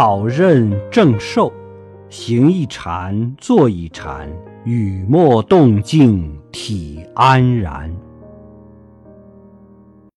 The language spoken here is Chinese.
宝刃正受，行一禅，坐一禅，雨墨动静体安然。